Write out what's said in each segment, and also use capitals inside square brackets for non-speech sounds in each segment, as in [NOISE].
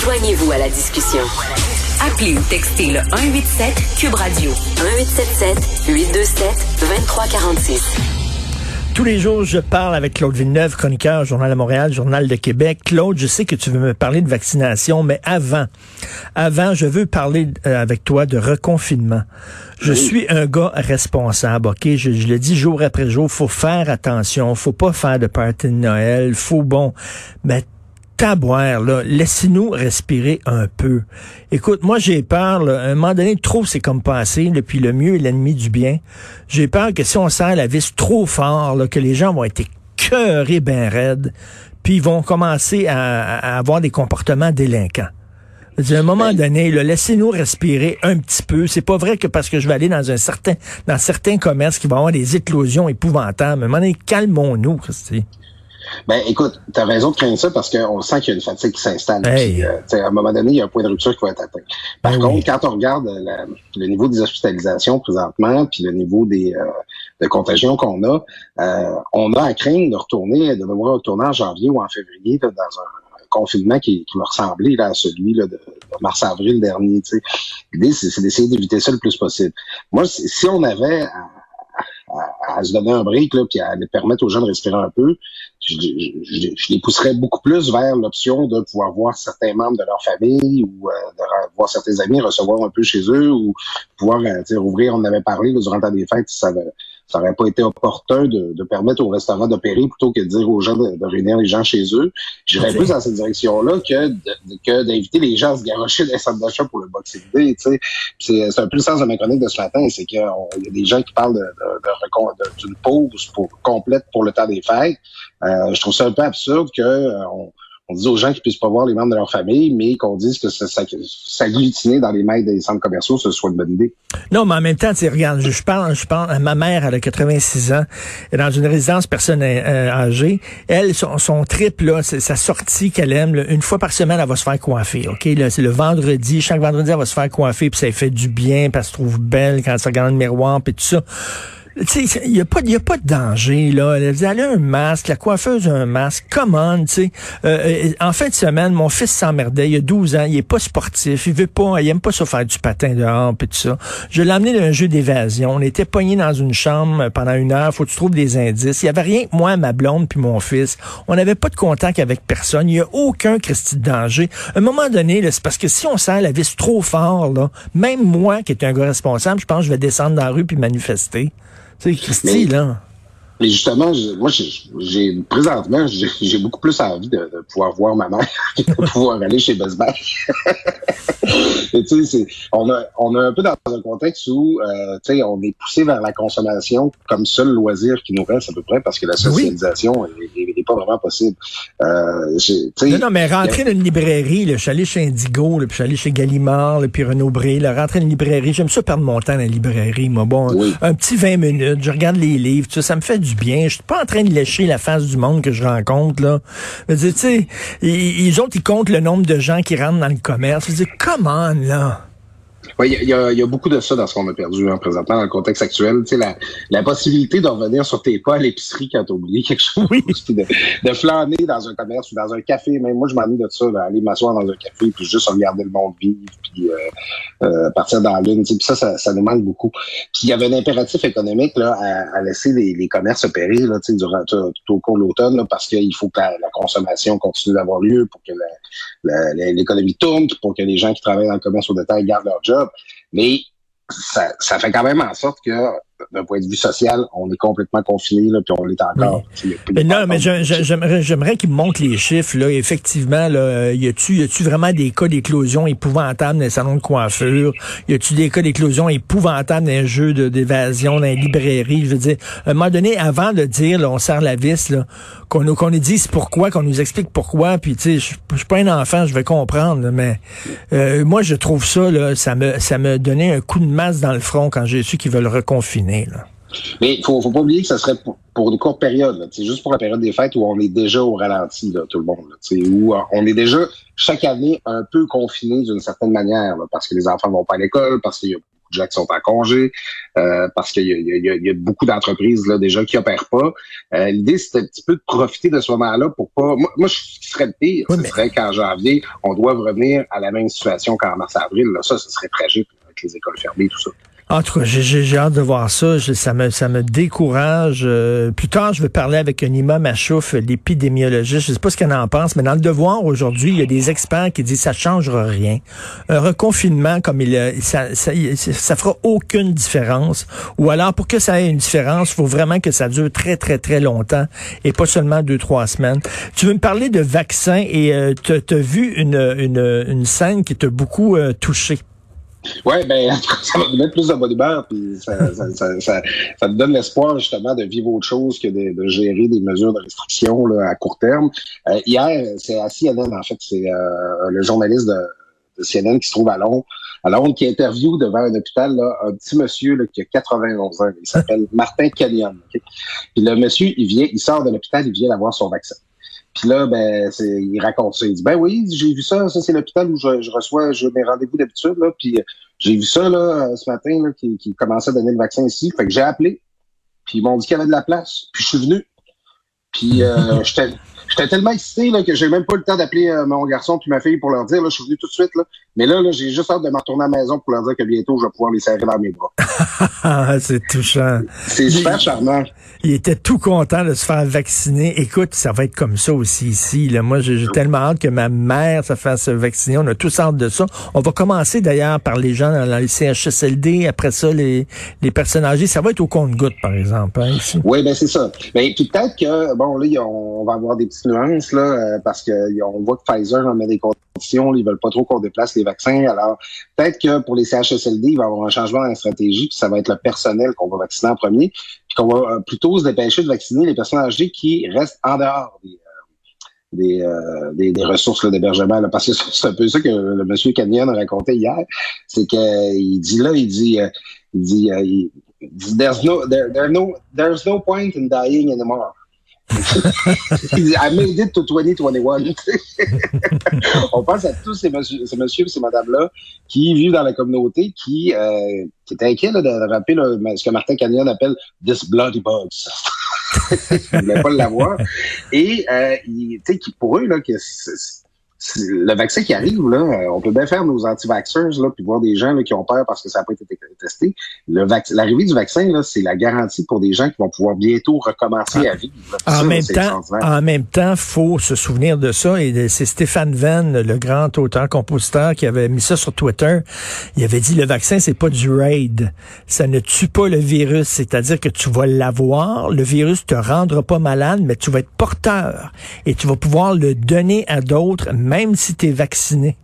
Joignez-vous à la discussion. Appelez ou textez le 187 Cube Radio 1877 827 2346. Tous les jours, je parle avec Claude Villeneuve, chroniqueur, Journal de Montréal, Journal de Québec. Claude, je sais que tu veux me parler de vaccination, mais avant, avant, je veux parler euh, avec toi de reconfinement. Je suis un gars responsable, ok? Je, je, le dis jour après jour, faut faire attention, faut pas faire de party de Noël, faut bon, mais taboire, là, laissez-nous respirer un peu. Écoute, moi j'ai peur, là, à un moment donné, trop c'est comme passé, puis le mieux est l'ennemi du bien. J'ai peur que si on serre la vis trop fort, là, que les gens vont être cœurés ben raides, puis ils vont commencer à, avoir des comportements délinquants. À un moment donné, laissez-nous respirer un petit peu. C'est pas vrai que parce que je vais aller dans un certain, dans certains commerces qui vont avoir des éclosions épouvantables. À un moment donné, calmons-nous, Christy. Ben, écoute, tu as raison de craindre ça parce qu'on sent qu'il y a une fatigue qui s'installe. Euh, à un moment donné, il y a un point de rupture qui va être atteint. Par ben contre, quand on regarde le niveau des hospitalisations présentement, puis le niveau des euh, de contagion qu'on a, euh, on a à craindre de retourner, de devoir retourner en janvier ou en février dans un confinement qui, qui m'a ressemblé là, à celui là, de, mars-avril dernier. L'idée, c'est d'essayer d'éviter ça le plus possible. Moi, si on avait à, se donner un break, là, puis à permettre aux gens de respirer un peu, je, les pousserais beaucoup plus vers l'option de pouvoir voir certains membres de leur famille ou euh, de voir certains amis recevoir un peu chez eux ou pouvoir euh, ouvrir, on avait parlé durant le temps des fêtes, ça, ça aurait pas été opportun de, de permettre aux restaurants d'opérer plutôt que de dire aux gens de, réunir les gens chez eux. J'irais plus dans cette direction-là que que d'inviter les gens à se garocher dans les centres d'achat pour le Boxing Day. C'est un peu le sens de ma chronique de ce matin, c'est qu'il y a des gens qui parlent d'une pause pour, complète pour le temps des fêtes. Euh, je trouve ça un peu absurde que euh, on, on dit aux gens qu'ils puissent pas voir les membres de leur famille, mais qu'on dise que s'agglutiner dans les mails des centres commerciaux, ce soit une bonne idée. Non, mais en même temps, tu regarde, je parle, je parle, ma mère, elle a 86 ans, elle est dans une résidence personne euh, âgée. Elle, son, son trip, là, sa sortie qu'elle aime, une fois par semaine, elle va se faire coiffer, OK? Là, c'est le vendredi, chaque vendredi, elle va se faire coiffer, puis ça fait du bien, puis elle se trouve belle quand elle se regarde dans le miroir, puis tout ça il n'y a, pas, y a pas de danger, là. Elle a un masque, la coiffeuse a un masque. Comment, tu sais. Euh, euh, en fin de semaine, mon fils s'emmerdait. Il a 12 ans. Il est pas sportif. Il veut pas, il aime pas ça faire du patin dehors et tout ça. Je l'ai amené dans un jeu d'évasion. On était poignés dans une chambre pendant une heure. Faut que tu trouves des indices. Il y avait rien que moi, ma blonde puis mon fils. On n'avait pas de contact avec personne. Il y a aucun Christy de danger. À un moment donné, c'est parce que si on serre la vis trop fort, là, même moi, qui est un gars responsable, je pense que je vais descendre dans la rue puis manifester. Sais, Christy, là. Mais justement, moi, j'ai présentement, j'ai beaucoup plus envie de, pouvoir voir ma mère [LAUGHS] que de pouvoir aller chez Best Buy. [LAUGHS] tu sais, on a, on a un peu dans un contexte où, euh, tu sais, on est poussé vers la consommation comme seul loisir qui nous reste à peu près parce que la socialisation n'est pas vraiment possible. Euh, non, non, mais rentrer dans une librairie, là, je suis allé chez Indigo, là, puis je suis allé chez Gallimard, là, puis Renaud Bré, là, rentrer dans une librairie, j'aime ça perdre mon temps dans la librairie, moi. Bon, un petit 20 minutes, je regarde les livres, ça, ça me fait du bien. Je suis pas en train de lécher la face du monde que je rencontre, là. Je veux dire, tu sais, ils, autres, ils comptent le nombre de gens qui rentrent dans le commerce. Je veux dire, comment, là? Oui, il y a, y a, beaucoup de ça dans ce qu'on a perdu hein, présentement dans le contexte actuel. Tu sais, la, la possibilité de revenir sur tes pas à l'épicerie quand t'as oublié quelque chose, oui. [LAUGHS] de, de flâner dans un commerce ou dans un café. Même moi, je m'ennuie de ça, aller m'asseoir dans un café puis juste regarder le monde vivre puis euh, euh, partir dans la lune. Tu sais, puis ça, ça, ça, nous manque beaucoup. Puis il y avait un impératif économique là à, à laisser les, les, commerces opérer là, tu sais, durant tout, au cours de l'automne parce qu'il faut que la, consommation continue d'avoir lieu pour que l'économie tourne, pour que les gens qui travaillent dans le commerce au détail gardent leur Mais ça, ça fait quand même en sorte que d'un point de vue social, on est complètement confiné, là, puis on l'est encore. Mais non, mais j'aimerais, j'aimerais qu'ils montrent les chiffres. Là. Effectivement, là, y a-tu, y a-tu vraiment des cas d'éclosion épouvantables dans les salons de coiffure? Y a-tu des cas d'éclosion épouvantables dans les jeux d'évasion, dans les librairies? Je veux dire, à un moment donné, avant de dire, là, on serre la vis, là, qu'on nous, qu'on nous dise pourquoi, qu'on nous explique pourquoi, puis tu sais, je suis pas un enfant, je vais comprendre, mais euh, moi, je trouve ça, là, ça me, ça me donnait un coup de masse dans le front quand j'ai su qu'ils veulent reconfiner. Mais il faut, faut pas oublier que ça serait pour, une courte période. C'est juste pour la période des fêtes où on est déjà au ralenti, tout le monde. où euh, on est déjà chaque année un peu confiné d'une certaine manière, parce que les enfants vont pas à l'école, parce qu'il y a beaucoup de gens qui sont en congé, euh, parce qu'il y, a, beaucoup d'entreprises là déjà qui opèrent pas. Euh, l'idée, c'était un petit peu de profiter de ce moment-là pour pas... Moi, moi ce serait le pire, ce serait qu'en janvier, on doit revenir à la même situation qu'en mars-avril. Ça, ce serait tragique avec les écoles fermées, tout ça. En tout cas, j'ai hâte de voir ça. ça, me, ça me décourage. Euh, plus tard, je vais parler avec Nima Machouf, l'épidémiologiste. Je sais pas ce qu'elle en pense, mais dans le devoir aujourd'hui, il y a des experts qui disent que ça changera rien. Un reconfinement comme il, ça, ça, ça fera aucune différence. Ou alors, pour que ça ait une différence, il faut vraiment que ça dure très, très, très longtemps et pas seulement deux, trois semaines. Tu veux me parler de vaccins et euh, tu as vu une, une, une scène qui t'a beaucoup euh, touché? Oui, ben, [LAUGHS] ça va me mettre plus de bonne humeur, puis ça, ça, ça, ça, ça me donne l'espoir justement de vivre autre chose que de, de gérer des mesures de restriction là, à court terme. Euh, hier, c'est à CNN, en fait, c'est euh, le journaliste de, CNN qui se trouve à Londres, à Londres, qui interviewe devant un hôpital là, un petit monsieur là, qui a 91 ans. Il s'appelle Martin Canyon. Puis le monsieur, il vient, il sort de l'hôpital, il vient avoir son vaccin. Puis là, ben, il raconte ça. Il dit, ben oui, j'ai vu ça. Ça, c'est l'hôpital où je, reçois je, mes rendez-vous d'habitude. Là, puis euh, j'ai vu ça là, ce matin, là, qui commençait à donner le vaccin ici. Fait que j'ai appelé. Puis ils m'ont dit qu'il y avait de la place. Puis je suis venu. Puis euh, [LAUGHS] j'étais J'étais tellement excité là, que j'ai même pas le temps d'appeler euh, mon garçon puis ma fille pour leur dire là, je suis venu tout de suite là. Mais là, là j'ai juste hâte de me retourner à la maison pour leur dire que bientôt je vais pouvoir les serrer dans mes bras. [LAUGHS] c'est touchant. C'est super charmant. Il était tout content de se faire vacciner. Écoute, ça va être comme ça aussi ici. Là. Moi, j'ai tellement hâte que ma mère se fasse vacciner. On a tous hâte de ça. On va commencer d'ailleurs par les gens dans les CHSLD. Après ça, les, les personnes âgées. Ça va être au compte-goutte, par exemple. Hein, Oui, ben c'est ça. Ben, puis peut-être que, bon, là, on va avoir des petites nuances, là, euh, parce qu'on voit que Pfizer en met des conditions. Ils veulent pas trop qu'on déplace les vaccins. Alors, peut-être que pour les CHSLD, il va y avoir un changement dans la stratégie. Puis ça va être le personnel qu'on va vacciner en premier qu'on va euh, plutôt se dépêcher de vacciner les personnes âgées qui restent en dehors des, euh, euh, des, des, ressources d'hébergement. Parce que [LAUGHS] c'est un peu ça que le monsieur Canyon a raconté hier. C'est qu'il dit là, il dit, il dit, il there's no, there, there no, there's no point in dying anymore. I made it to 2021. on pense à tous ces, monsieur, ces messieurs ces madames-là qui vivent dans la communauté, qui, euh, qui étaient inquiets là, de rappeler ce que Martin Canyon appelle « this bloody bugs [LAUGHS] ». Ils ne voulaient pas l'avoir. Et euh, qui, pour eux, là, que le vaccin qui arrive, là, euh, on peut bien faire nos anti-vaxxers, là, puis voir des gens là, qui ont peur parce que ça n'a pas été testé. L'arrivée du vaccin, là, c'est la garantie pour des gens qui vont pouvoir bientôt recommencer à vivre. En, même temps, en même temps, faut se souvenir de ça. Et c'est Stéphane Venn, le grand auteur-compositeur, qui avait mis ça sur Twitter. Il avait dit le vaccin, c'est pas du raid. Ça ne tue pas le virus. C'est-à-dire que tu vas l'avoir, le virus te rendra pas malade, mais tu vas être porteur. Et tu vas pouvoir le donner à d'autres même si tu es vacciné.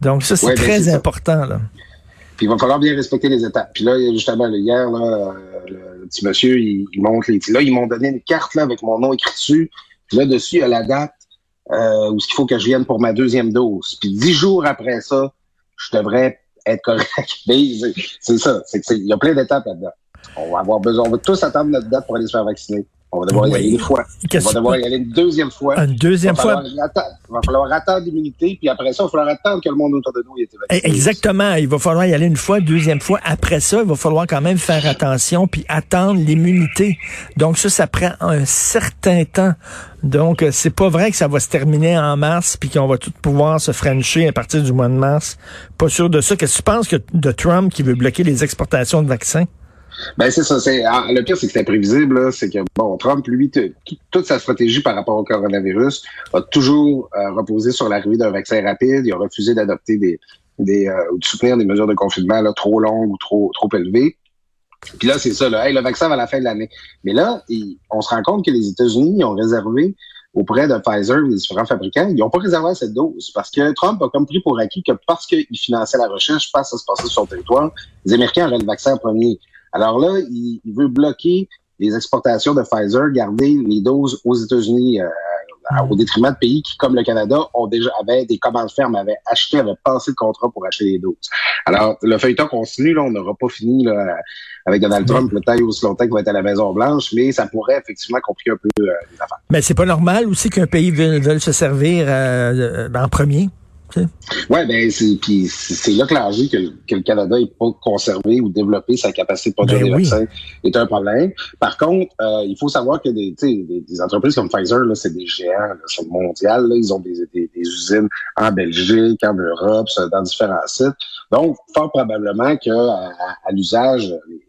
Donc ça, c'est ben, très important. Là. Puis il va falloir bien respecter les étapes. Puis là, justement, hier, là, le petit monsieur, il, montre les. Là, ils m'ont donné une carte là, avec mon nom écrit dessus. Puis là, dessus, il y a la date euh, où il faut que je vienne pour ma deuxième dose. Puis dix jours après ça, je devrais être correct. [LAUGHS] c'est ça. Il y a plein d'étapes là-dedans. On va avoir besoin. On va tous attendre notre date pour aller se faire vacciner. On va devoir y aller une fois. On va devoir y aller une deuxième fois. Une deuxième fois? il va falloir attendre l'immunité, puis après ça, il va falloir attendre que le monde autour de nous ait été vacciné. Exactement. Il va falloir y aller une fois, deuxième fois. Après ça, il va falloir quand même faire attention, puis attendre l'immunité. Donc ça, ça prend un certain temps. Donc, euh, c'est pas vrai que ça va se terminer en mars, puis qu'on va tout pouvoir se frencher à partir du mois de mars. Pas sûr de ça. Qu'est-ce que tu penses que de Trump qui veut bloquer les exportations de vaccins? Ben c'est ça. C'est ah, le pire, c'est que c'est imprévisible. C'est que bon, Trump, lui, toute sa stratégie par rapport au coronavirus a toujours euh, reposé sur l'arrivée d'un vaccin rapide. Il a refusé d'adopter des, des euh, ou de soutenir des mesures de confinement là, trop longues ou trop trop élevées. Puis là, c'est ça. Là, le vaccin va à la fin de l'année. Mais là, on se rend compte que les États-Unis ont réservé auprès de Pfizer des différents fabricants, ils n'ont pas réservé cette dose parce que Trump a comme pris pour acquis que parce qu'il finançait la recherche, parce que ça se passait sur son territoire, les Américains auraient le vaccin en premier. Alors là, il, veut bloquer les exportations de Pfizer, garder les doses aux États-Unis euh, au détriment de pays qui, comme le Canada, ont déjà avaient des commandes fermes, avaient acheté, avaient passé le contrat pour acheter les doses. Alors, le feuilleton continue, là, on n'aura pas fini là, avec Donald Trump, le taille aussi longtemps qu'il va être à la Maison Blanche, mais ça pourrait effectivement compliquer un peu euh, les affaires. Mais c'est pas normal aussi qu'un pays veuille, se servir euh, en premier? Oui, ben c'est là que l'enjeu que, que, le Canada n'ait pas conservé ou développé sa capacité de produire ben des vaccins est un problème. Par contre, euh, il faut savoir que des, des, des entreprises comme Pfizer, là, c'est des géants, c'est mondial. Là, ils ont des, des, usines en Belgique, en Europe, dans différents sites. Donc, fort probablement que à, l'usage, les,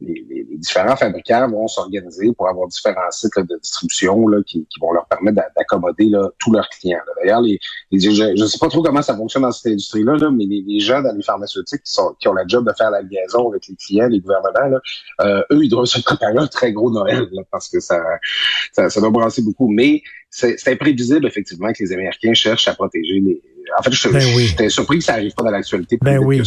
les, différents fabricants vont s'organiser pour avoir différents sites de distribution là, qui, qui, vont leur permettre d'accommoder tous leurs clients. D'ailleurs, les, je ne sais pas trop comment ça fonctionne dans cette industrie-là, là, mais les, gens dans les pharmaceutiques qui, sont, qui ont la job de faire la liaison avec les clients, les gouvernements, là, euh, eux, ils doivent se préparer un très gros Noël parce que ça, ça, ça doit brasser beaucoup. Mais c'est imprévisible, effectivement, que les Américains cherchent à protéger les, en fait, je, ben surpris que ça n'arrive pas dans l'actualité. Ben oui.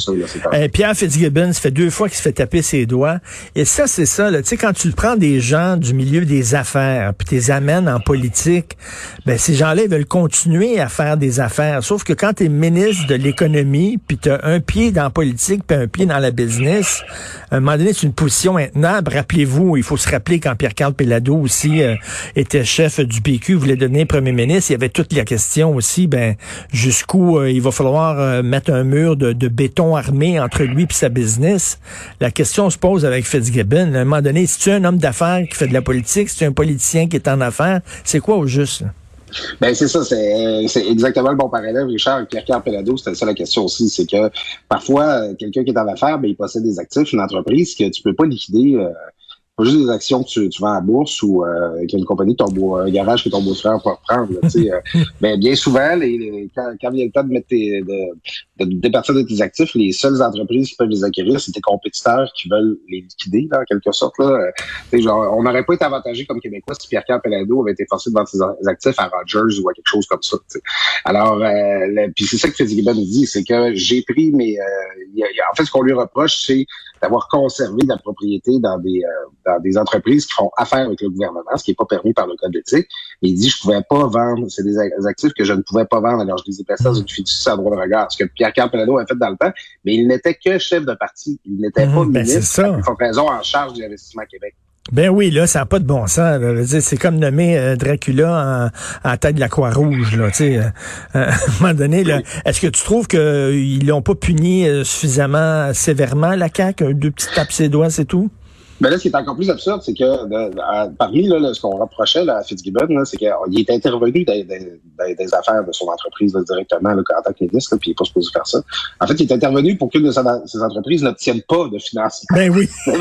Euh, Pierre Fitzgibbon, ça fait deux fois qu'il se fait taper ses doigts. Et ça, c'est ça. Tu sais, quand tu prends des gens du milieu des affaires, puis tu les amènes en politique, ben ces gens-là, ils veulent continuer à faire des affaires. Sauf que quand tu es ministre de l'économie, puis tu as un pied dans la politique, puis un pied dans la business, à un moment donné, c'est une position intenable. Rappelez-vous, il faut se rappeler quand Pierre-Carl Pellado aussi euh, était chef du PQ, voulait devenir premier ministre, il y avait toute la question aussi, ben jusqu'où euh, il va falloir euh, mettre un mur de, béton armé entre lui et sa business. La question se pose avec Fitzgibbon. À un moment donné, si tu es un homme d'affaires qui fait de la politique, si tu es un politicien qui est en affaires, c'est quoi au juste? Ben c'est ça, c'est exactement le bon parallèle, Richard. Pierre-Carl Pelado, c'était ça la question aussi, c'est que parfois, quelqu'un qui est en affaires, ben, il possède des actifs, une entreprise que tu peux pas liquider euh, pas juste des actions que tu, tu vends à bourse ou euh, qu'il y a une compagnie, ton beau, un garage que ton beau-frère peut reprendre. Là, euh, [LAUGHS] ben, bien souvent, les, quand, quand, il y a le temps de mettre tes, de, de départir de tes actifs, les seules entreprises qui peuvent les acquérir, c'est tes compétiteurs qui veulent les liquider, là, en quelque sorte. Là. Genre, on n'aurait pas été avantagé comme Québécois si Pierre-Carl avait été forcé de vendre ses actifs à Rogers ou à quelque chose comme ça. Alors, euh, puis c'est ça que Fitzgibbon dit, c'est que j'ai pris mes... Euh, en fait, ce qu'on lui reproche, c'est d'avoir conservé la propriété dans des, euh, dans des entreprises qui font affaire avec le gouvernement, ce qui n'est pas permis par le code d'éthique. Il dit, je pouvais pas vendre, c'est des actifs que je ne pouvais pas vendre, alors je les ai placés dans une fiducie sans droit de regard, Pierre-Carl Pelado a fait dans le temps, mais il n'était que chef de parti, il n'était pas mmh, ministre, faut raison en charge du investissement Québec. Ben oui, là, ça n'a pas de bon sens. C'est comme nommer euh, Dracula en, en, tête de la Croix-Rouge. Là, euh, euh, [LAUGHS] à un moment donné, là, est-ce que tu trouves qu'ils l'ont pas puni suffisamment sévèrement, la CAQ? Deux petites tapes ses doigts, c'est tout? Mais là, ce qui est encore plus absurde, c'est que parmi là, ce qu'on reprochait là, à Fitzgibbon, c'est qu'il est intervenu dans, des affaires de son entreprise directement là, en tant que ministre, puis il n'est pas supposé faire ça. En fait, il est intervenu pour qu'une de ses entreprises n'obtienne pas de financement. Ben oui. [LAUGHS]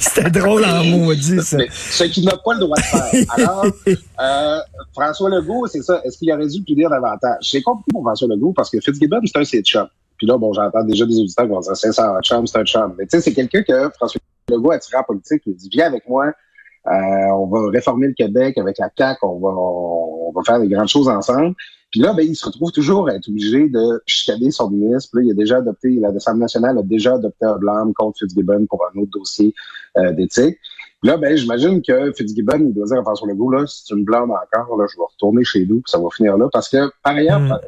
C'était drôle en maudit, ça. ce qu'il n'a pas le droit de faire. Alors, [LAUGHS] euh, François Legault, c'est ça. Est-ce qu'il aurait dû dire davantage? J'ai compris pour François Legault parce que Fitzgibbon, c'est un sitch-up. Puis là, bon, j'entends déjà des auditeurs qui vont dire c'est ça, un chum, c'est un chum. Mais tu sais, c'est quelqu'un que François Legault a tiré en politique. Il dit viens avec moi, euh, on va réformer le Québec avec la CAQ, on va, on, va faire des grandes choses ensemble. Puis là, ben, il se retrouve toujours à être obligé de chicaner son ministre. Puis là, il a déjà adopté, l'Assemblée nationale a déjà adopté un blâme contre Fitzgibbon pour un autre dossier euh, d'éthique. Là, ben, j'imagine que Fitzgibbon, il doit dire à François Legault, là, si tu me blâmes encore, là, je vais retourner chez nous, puis ça va finir là. Parce que, par ailleurs, mm.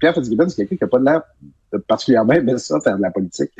Pierre Fitzgibbon, c'est quelqu'un qui n'a pas de l'air particulièrement aimé ça, faire de la politique.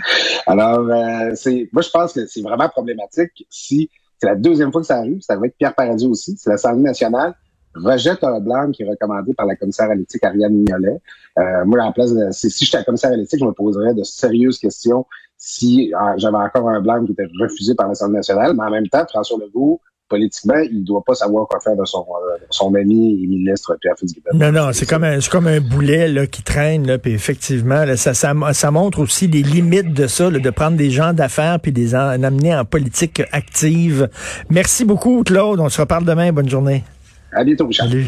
Alors, euh, c'est, moi, je pense que c'est vraiment problématique si c'est la deuxième fois que ça arrive, ça va être Pierre Paradis aussi, c'est l'Assemblée nationale rejette un blanc qui est recommandé par la commissaire à l'éthique Ariane Mignolet. Euh, moi, en place de, si j'étais commissaire à l'éthique, je me poserais de sérieuses questions si euh, j'avais encore un blanc qui était refusé par l'Assemblée nationale, mais en même temps, François Legault politiquement, il doit pas savoir quoi faire de son, euh, son ami et ministre Pierre Fitzgibbon. Non, non, c'est comme un, c'est comme un boulet là, qui traîne, là, puis effectivement, ça, ça, ça, montre aussi les limites de ça, là, de prendre des gens d'affaires puis les en, amener en politique active. Merci beaucoup, Claude. On se reparle demain. Bonne journée. À bientôt, Richard. Salut.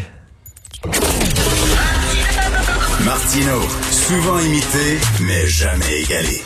Martino, souvent imité, mais jamais égalé.